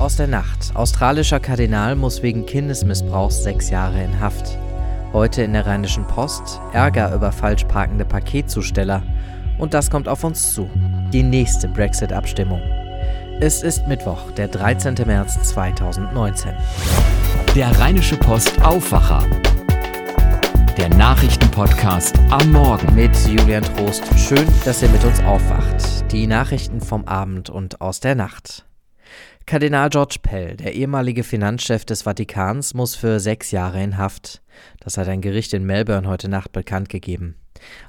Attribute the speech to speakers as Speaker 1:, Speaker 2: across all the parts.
Speaker 1: Aus der Nacht. Australischer Kardinal muss wegen Kindesmissbrauchs sechs Jahre in Haft. Heute in der Rheinischen Post Ärger über falsch parkende Paketzusteller. Und das kommt auf uns zu. Die nächste Brexit-Abstimmung. Es ist Mittwoch, der 13. März 2019.
Speaker 2: Der Rheinische Post Aufwacher. Der Nachrichtenpodcast am Morgen.
Speaker 1: Mit Julian Trost. Schön, dass ihr mit uns aufwacht. Die Nachrichten vom Abend und aus der Nacht. Kardinal George Pell, der ehemalige Finanzchef des Vatikans, muss für sechs Jahre in Haft. Das hat ein Gericht in Melbourne heute Nacht bekannt gegeben.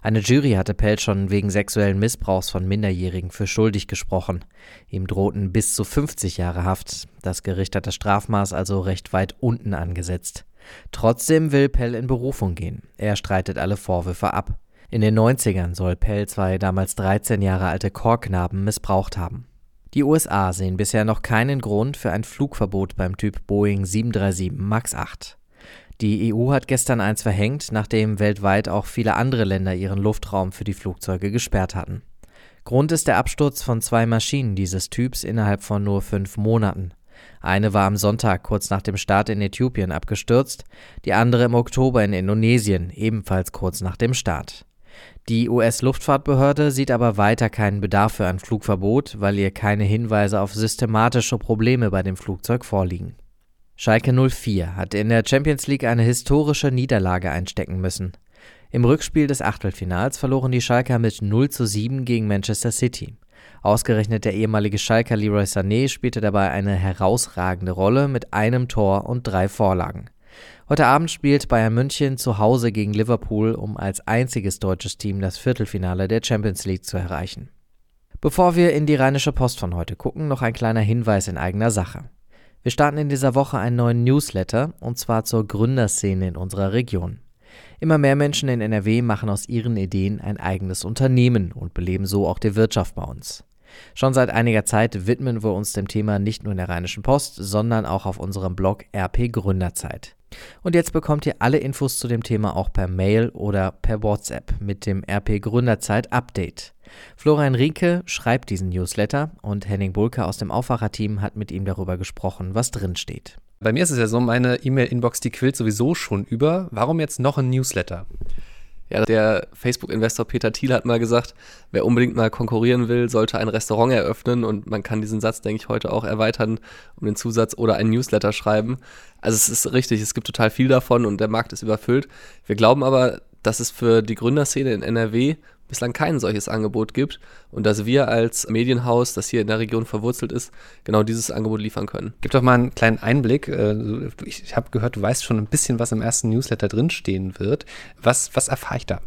Speaker 1: Eine Jury hatte Pell schon wegen sexuellen Missbrauchs von Minderjährigen für schuldig gesprochen. Ihm drohten bis zu 50 Jahre Haft. Das Gericht hat das Strafmaß also recht weit unten angesetzt. Trotzdem will Pell in Berufung gehen. Er streitet alle Vorwürfe ab. In den 90ern soll Pell zwei damals 13 Jahre alte Chorknaben missbraucht haben. Die USA sehen bisher noch keinen Grund für ein Flugverbot beim Typ Boeing 737 MAX 8. Die EU hat gestern eins verhängt, nachdem weltweit auch viele andere Länder ihren Luftraum für die Flugzeuge gesperrt hatten. Grund ist der Absturz von zwei Maschinen dieses Typs innerhalb von nur fünf Monaten. Eine war am Sonntag kurz nach dem Start in Äthiopien abgestürzt, die andere im Oktober in Indonesien, ebenfalls kurz nach dem Start. Die US-Luftfahrtbehörde sieht aber weiter keinen Bedarf für ein Flugverbot, weil ihr keine Hinweise auf systematische Probleme bei dem Flugzeug vorliegen. Schalke 04 hat in der Champions League eine historische Niederlage einstecken müssen. Im Rückspiel des Achtelfinals verloren die Schalker mit 0 zu 7 gegen Manchester City. Ausgerechnet der ehemalige Schalker Leroy Sané spielte dabei eine herausragende Rolle mit einem Tor und drei Vorlagen. Heute Abend spielt Bayern München zu Hause gegen Liverpool, um als einziges deutsches Team das Viertelfinale der Champions League zu erreichen. Bevor wir in die Rheinische Post von heute gucken, noch ein kleiner Hinweis in eigener Sache. Wir starten in dieser Woche einen neuen Newsletter, und zwar zur Gründerszene in unserer Region. Immer mehr Menschen in NRW machen aus ihren Ideen ein eigenes Unternehmen und beleben so auch die Wirtschaft bei uns. Schon seit einiger Zeit widmen wir uns dem Thema nicht nur in der Rheinischen Post, sondern auch auf unserem Blog RP Gründerzeit. Und jetzt bekommt ihr alle Infos zu dem Thema auch per Mail oder per WhatsApp mit dem RP Gründerzeit Update. Florian Rieke schreibt diesen Newsletter und Henning Bulke aus dem Aufwacherteam hat mit ihm darüber gesprochen, was drin steht.
Speaker 3: Bei mir ist es ja so, meine E-Mail-Inbox, die quillt sowieso schon über. Warum jetzt noch ein Newsletter? Ja, der Facebook-Investor Peter Thiel hat mal gesagt, wer unbedingt mal konkurrieren will, sollte ein Restaurant eröffnen und man kann diesen Satz, denke ich, heute auch erweitern um den Zusatz oder ein Newsletter schreiben. Also es ist richtig, es gibt total viel davon und der Markt ist überfüllt. Wir glauben aber, dass es für die Gründerszene in NRW bislang kein solches Angebot gibt und dass wir als Medienhaus, das hier in der Region verwurzelt ist, genau dieses Angebot liefern können.
Speaker 4: Gib doch mal einen kleinen Einblick. Äh, ich habe gehört, du weißt schon ein bisschen, was im ersten Newsletter drinstehen wird. Was, was erfahre ich da?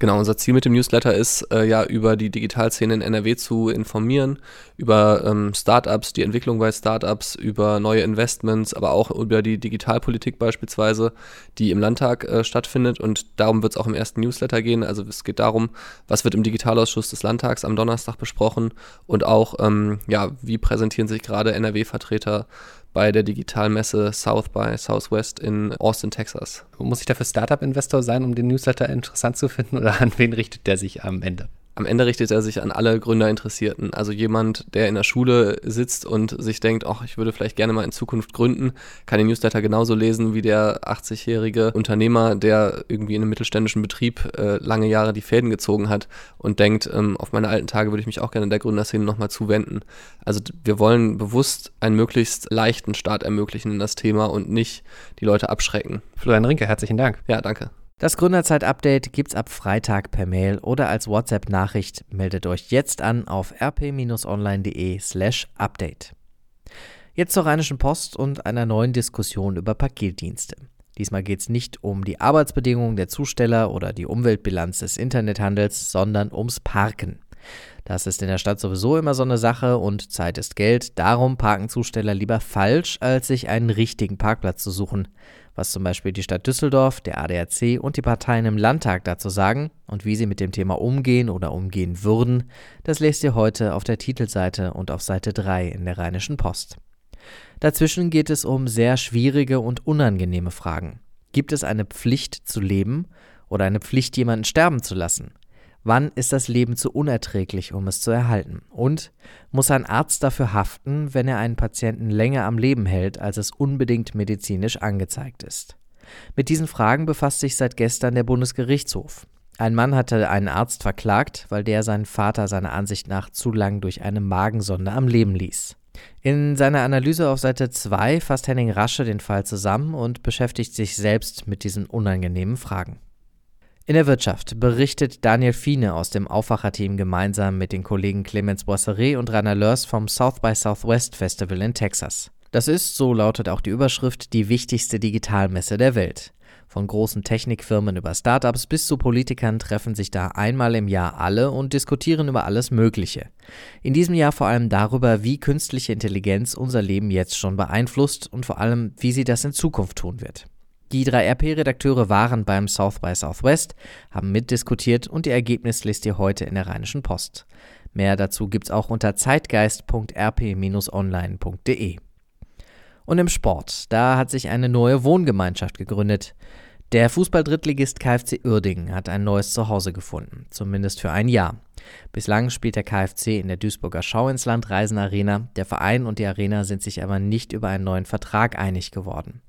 Speaker 3: Genau, unser Ziel mit dem Newsletter ist äh, ja über die Digitalszene in NRW zu informieren, über ähm, Startups, die Entwicklung bei Startups, über neue Investments, aber auch über die Digitalpolitik beispielsweise, die im Landtag äh, stattfindet. Und darum wird es auch im ersten Newsletter gehen. Also es geht darum, was wird im Digitalausschuss des Landtags am Donnerstag besprochen und auch, ähm, ja, wie präsentieren sich gerade NRW-Vertreter bei der Digitalmesse South by Southwest in Austin, Texas.
Speaker 4: Muss ich dafür Startup-Investor sein, um den Newsletter interessant zu finden oder an wen richtet der sich am Ende?
Speaker 3: Am Ende richtet er sich an alle Gründerinteressierten. Also jemand, der in der Schule sitzt und sich denkt, ach, ich würde vielleicht gerne mal in Zukunft gründen, kann den Newsletter genauso lesen wie der 80-jährige Unternehmer, der irgendwie in einem mittelständischen Betrieb äh, lange Jahre die Fäden gezogen hat und denkt, ähm, auf meine alten Tage würde ich mich auch gerne in der Gründerszene nochmal zuwenden. Also wir wollen bewusst einen möglichst leichten Start ermöglichen in das Thema und nicht die Leute abschrecken.
Speaker 4: Florian Rinke, herzlichen Dank.
Speaker 3: Ja, danke.
Speaker 1: Das Gründerzeit-Update gibt's ab Freitag per Mail oder als WhatsApp-Nachricht. Meldet euch jetzt an auf rp-online.de/slash update. Jetzt zur Rheinischen Post und einer neuen Diskussion über Paketdienste. Diesmal geht es nicht um die Arbeitsbedingungen der Zusteller oder die Umweltbilanz des Internethandels, sondern ums Parken. Das ist in der Stadt sowieso immer so eine Sache und Zeit ist Geld. Darum parken Zusteller lieber falsch, als sich einen richtigen Parkplatz zu suchen was zum Beispiel die Stadt Düsseldorf, der ADAC und die Parteien im Landtag dazu sagen und wie sie mit dem Thema umgehen oder umgehen würden, das lest ihr heute auf der Titelseite und auf Seite 3 in der Rheinischen Post. Dazwischen geht es um sehr schwierige und unangenehme Fragen. Gibt es eine Pflicht zu leben oder eine Pflicht, jemanden sterben zu lassen? Wann ist das Leben zu unerträglich, um es zu erhalten? Und muss ein Arzt dafür haften, wenn er einen Patienten länger am Leben hält, als es unbedingt medizinisch angezeigt ist? Mit diesen Fragen befasst sich seit gestern der Bundesgerichtshof. Ein Mann hatte einen Arzt verklagt, weil der seinen Vater seiner Ansicht nach zu lang durch eine Magensonde am Leben ließ. In seiner Analyse auf Seite 2 fasst Henning Rasche den Fall zusammen und beschäftigt sich selbst mit diesen unangenehmen Fragen. In der Wirtschaft berichtet Daniel Fiene aus dem Aufwacherteam gemeinsam mit den Kollegen Clemens Boisseret und Rainer Lörs vom South by Southwest Festival in Texas. Das ist, so lautet auch die Überschrift, die wichtigste Digitalmesse der Welt. Von großen Technikfirmen über Startups bis zu Politikern treffen sich da einmal im Jahr alle und diskutieren über alles Mögliche. In diesem Jahr vor allem darüber, wie künstliche Intelligenz unser Leben jetzt schon beeinflusst und vor allem, wie sie das in Zukunft tun wird. Die drei RP-Redakteure waren beim South by Southwest, haben mitdiskutiert und lest ihr heute in der Rheinischen Post. Mehr dazu gibt's auch unter zeitgeist.rp-online.de. Und im Sport, da hat sich eine neue Wohngemeinschaft gegründet. Der Fußball-Drittligist KfC Uerdingen hat ein neues Zuhause gefunden, zumindest für ein Jahr. Bislang spielt der KfC in der Duisburger Schau ins Land Reisen Arena. Der Verein und die Arena sind sich aber nicht über einen neuen Vertrag einig geworden.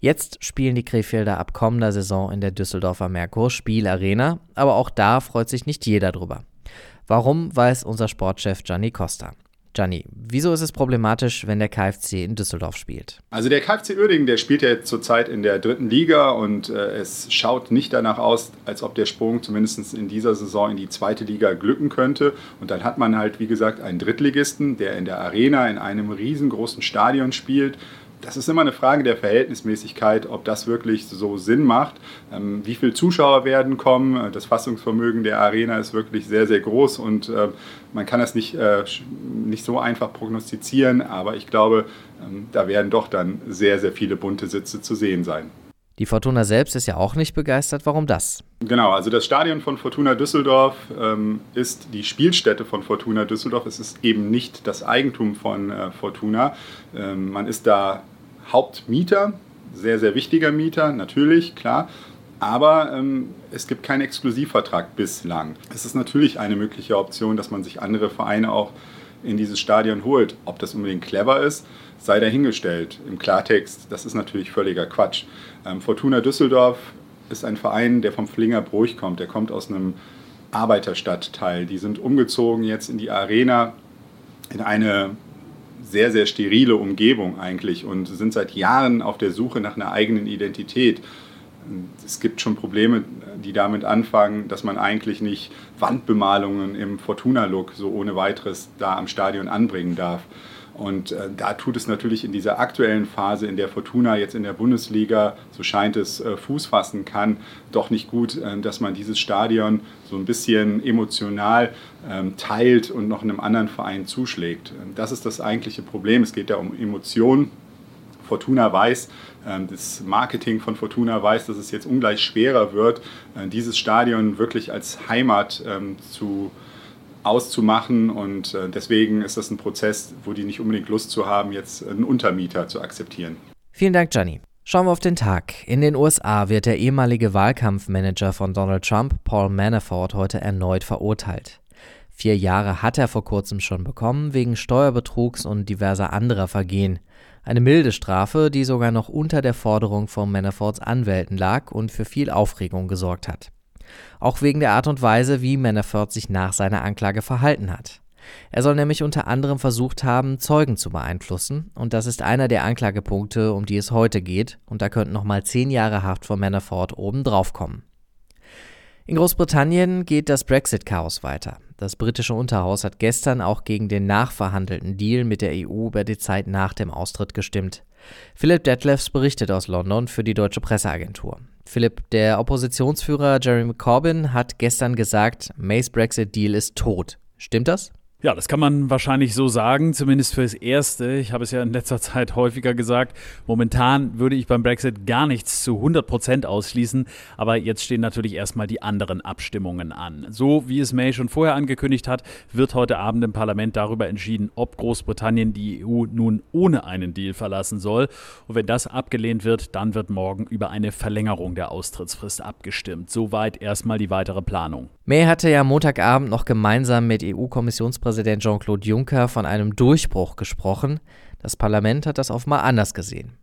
Speaker 1: Jetzt spielen die Krefelder ab kommender Saison in der Düsseldorfer Merkur Spiel Arena, aber auch da freut sich nicht jeder drüber. Warum, weiß unser Sportchef Gianni Costa. Gianni, wieso ist es problematisch, wenn der KfC in Düsseldorf spielt?
Speaker 5: Also der KfC Uerdingen, der spielt ja zurzeit in der dritten Liga und äh, es schaut nicht danach aus, als ob der Sprung zumindest in dieser Saison in die zweite Liga glücken könnte. Und dann hat man halt, wie gesagt, einen Drittligisten, der in der Arena in einem riesengroßen Stadion spielt das ist immer eine Frage der Verhältnismäßigkeit, ob das wirklich so Sinn macht. Ähm, wie viele Zuschauer werden kommen? Das Fassungsvermögen der Arena ist wirklich sehr, sehr groß und äh, man kann das nicht, äh, nicht so einfach prognostizieren, aber ich glaube, ähm, da werden doch dann sehr, sehr viele bunte Sitze zu sehen sein.
Speaker 1: Die Fortuna selbst ist ja auch nicht begeistert. Warum das?
Speaker 5: Genau, also das Stadion von Fortuna Düsseldorf ähm, ist die Spielstätte von Fortuna Düsseldorf. Es ist eben nicht das Eigentum von äh, Fortuna. Ähm, man ist da Hauptmieter, sehr, sehr wichtiger Mieter, natürlich, klar. Aber ähm, es gibt keinen Exklusivvertrag bislang. Es ist natürlich eine mögliche Option, dass man sich andere Vereine auch in dieses Stadion holt. Ob das unbedingt clever ist, sei dahingestellt. Im Klartext, das ist natürlich völliger Quatsch. Ähm, Fortuna Düsseldorf ist ein Verein, der vom Flinger Bruch kommt. Der kommt aus einem Arbeiterstadtteil. Die sind umgezogen jetzt in die Arena, in eine sehr, sehr sterile Umgebung eigentlich und sind seit Jahren auf der Suche nach einer eigenen Identität. Es gibt schon Probleme, die damit anfangen, dass man eigentlich nicht Wandbemalungen im Fortuna-Look so ohne weiteres da am Stadion anbringen darf. Und äh, da tut es natürlich in dieser aktuellen Phase, in der Fortuna jetzt in der Bundesliga, so scheint es, äh, Fuß fassen kann, doch nicht gut, äh, dass man dieses Stadion so ein bisschen emotional ähm, teilt und noch einem anderen Verein zuschlägt. Ähm, das ist das eigentliche Problem. Es geht ja um Emotionen. Fortuna weiß, ähm, das Marketing von Fortuna weiß, dass es jetzt ungleich schwerer wird, äh, dieses Stadion wirklich als Heimat zu auszumachen. Und äh, deswegen ist das ein Prozess, wo die nicht unbedingt Lust zu haben, jetzt einen Untermieter zu akzeptieren.
Speaker 1: Vielen Dank, Gianni. Schauen wir auf den Tag. In den USA wird der ehemalige Wahlkampfmanager von Donald Trump, Paul Manafort, heute erneut verurteilt. Vier Jahre hat er vor kurzem schon bekommen, wegen Steuerbetrugs und diverser anderer Vergehen. Eine milde Strafe, die sogar noch unter der Forderung von Manaforts Anwälten lag und für viel Aufregung gesorgt hat. Auch wegen der Art und Weise, wie Manafort sich nach seiner Anklage verhalten hat. Er soll nämlich unter anderem versucht haben, Zeugen zu beeinflussen, und das ist einer der Anklagepunkte, um die es heute geht, und da könnten nochmal zehn Jahre Haft von Manafort obendrauf kommen. In Großbritannien geht das Brexit-Chaos weiter. Das britische Unterhaus hat gestern auch gegen den nachverhandelten Deal mit der EU über die Zeit nach dem Austritt gestimmt. Philip Detlefs berichtet aus London für die deutsche Presseagentur. Philipp, der Oppositionsführer Jeremy Corbyn hat gestern gesagt, Mays Brexit-Deal ist tot. Stimmt das?
Speaker 6: Ja, das kann man wahrscheinlich so sagen, zumindest fürs Erste. Ich habe es ja in letzter Zeit häufiger gesagt. Momentan würde ich beim Brexit gar nichts zu 100 Prozent ausschließen, aber jetzt stehen natürlich erstmal die anderen Abstimmungen an. So wie es May schon vorher angekündigt hat, wird heute Abend im Parlament darüber entschieden, ob Großbritannien die EU nun ohne einen Deal verlassen soll. Und wenn das abgelehnt wird, dann wird morgen über eine Verlängerung der Austrittsfrist abgestimmt. Soweit erstmal die weitere Planung.
Speaker 1: May hatte ja Montagabend noch gemeinsam mit EU-Kommissionspräsident Jean-Claude Juncker von einem Durchbruch gesprochen. Das Parlament hat das offenbar anders gesehen.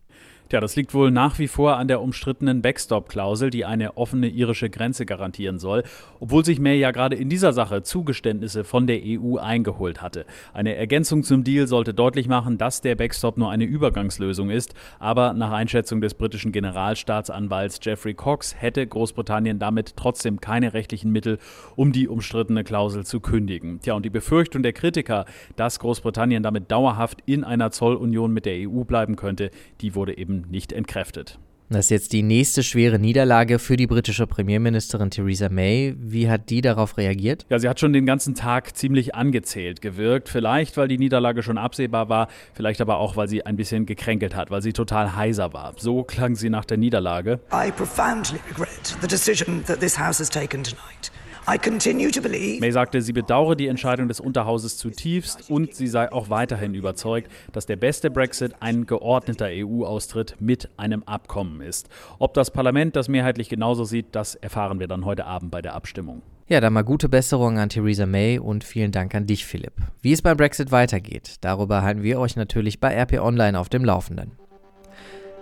Speaker 6: Tja, das liegt wohl nach wie vor an der umstrittenen Backstop-Klausel, die eine offene irische Grenze garantieren soll, obwohl sich May ja gerade in dieser Sache Zugeständnisse von der EU eingeholt hatte. Eine Ergänzung zum Deal sollte deutlich machen, dass der Backstop nur eine Übergangslösung ist, aber nach Einschätzung des britischen Generalstaatsanwalts Jeffrey Cox hätte Großbritannien damit trotzdem keine rechtlichen Mittel, um die umstrittene Klausel zu kündigen. Tja, und die Befürchtung der Kritiker, dass Großbritannien damit dauerhaft in einer Zollunion mit der EU bleiben könnte, die wurde eben nicht entkräftet.
Speaker 1: Das ist jetzt die nächste schwere Niederlage für die britische Premierministerin Theresa May. Wie hat die darauf reagiert?
Speaker 6: Ja, sie hat schon den ganzen Tag ziemlich angezählt gewirkt. Vielleicht, weil die Niederlage schon absehbar war, vielleicht aber auch, weil sie ein bisschen gekränkelt hat, weil sie total heiser war. So klang sie nach der Niederlage. I profoundly regret the decision that this house has taken tonight. May sagte, sie bedauere die Entscheidung des Unterhauses zutiefst und sie sei auch weiterhin überzeugt, dass der beste Brexit ein geordneter EU-Austritt mit einem Abkommen ist. Ob das Parlament das mehrheitlich genauso sieht, das erfahren wir dann heute Abend bei der Abstimmung.
Speaker 1: Ja, dann mal gute Besserung an Theresa May und vielen Dank an dich, Philipp. Wie es beim Brexit weitergeht, darüber halten wir euch natürlich bei RP Online auf dem Laufenden.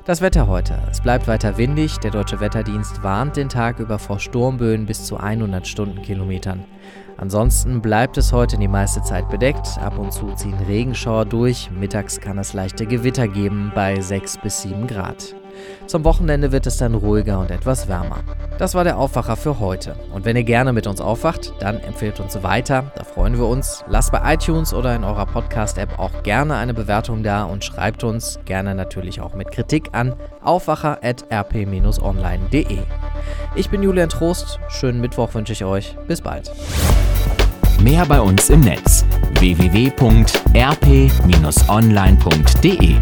Speaker 1: Das Wetter heute. Es bleibt weiter windig. Der deutsche Wetterdienst warnt den Tag über vor Sturmböen bis zu 100 Stundenkilometern. Ansonsten bleibt es heute die meiste Zeit bedeckt. Ab und zu ziehen Regenschauer durch. Mittags kann es leichte Gewitter geben bei 6 bis 7 Grad. Zum Wochenende wird es dann ruhiger und etwas wärmer. Das war der Aufwacher für heute. Und wenn ihr gerne mit uns aufwacht, dann empfehlt uns weiter. Da freuen wir uns. Lasst bei iTunes oder in eurer Podcast-App auch gerne eine Bewertung da und schreibt uns gerne natürlich auch mit Kritik an aufwacher.rp-online.de. Ich bin Julian Trost. Schönen Mittwoch wünsche ich euch. Bis bald.
Speaker 2: Mehr bei uns im Netz www.rp-online.de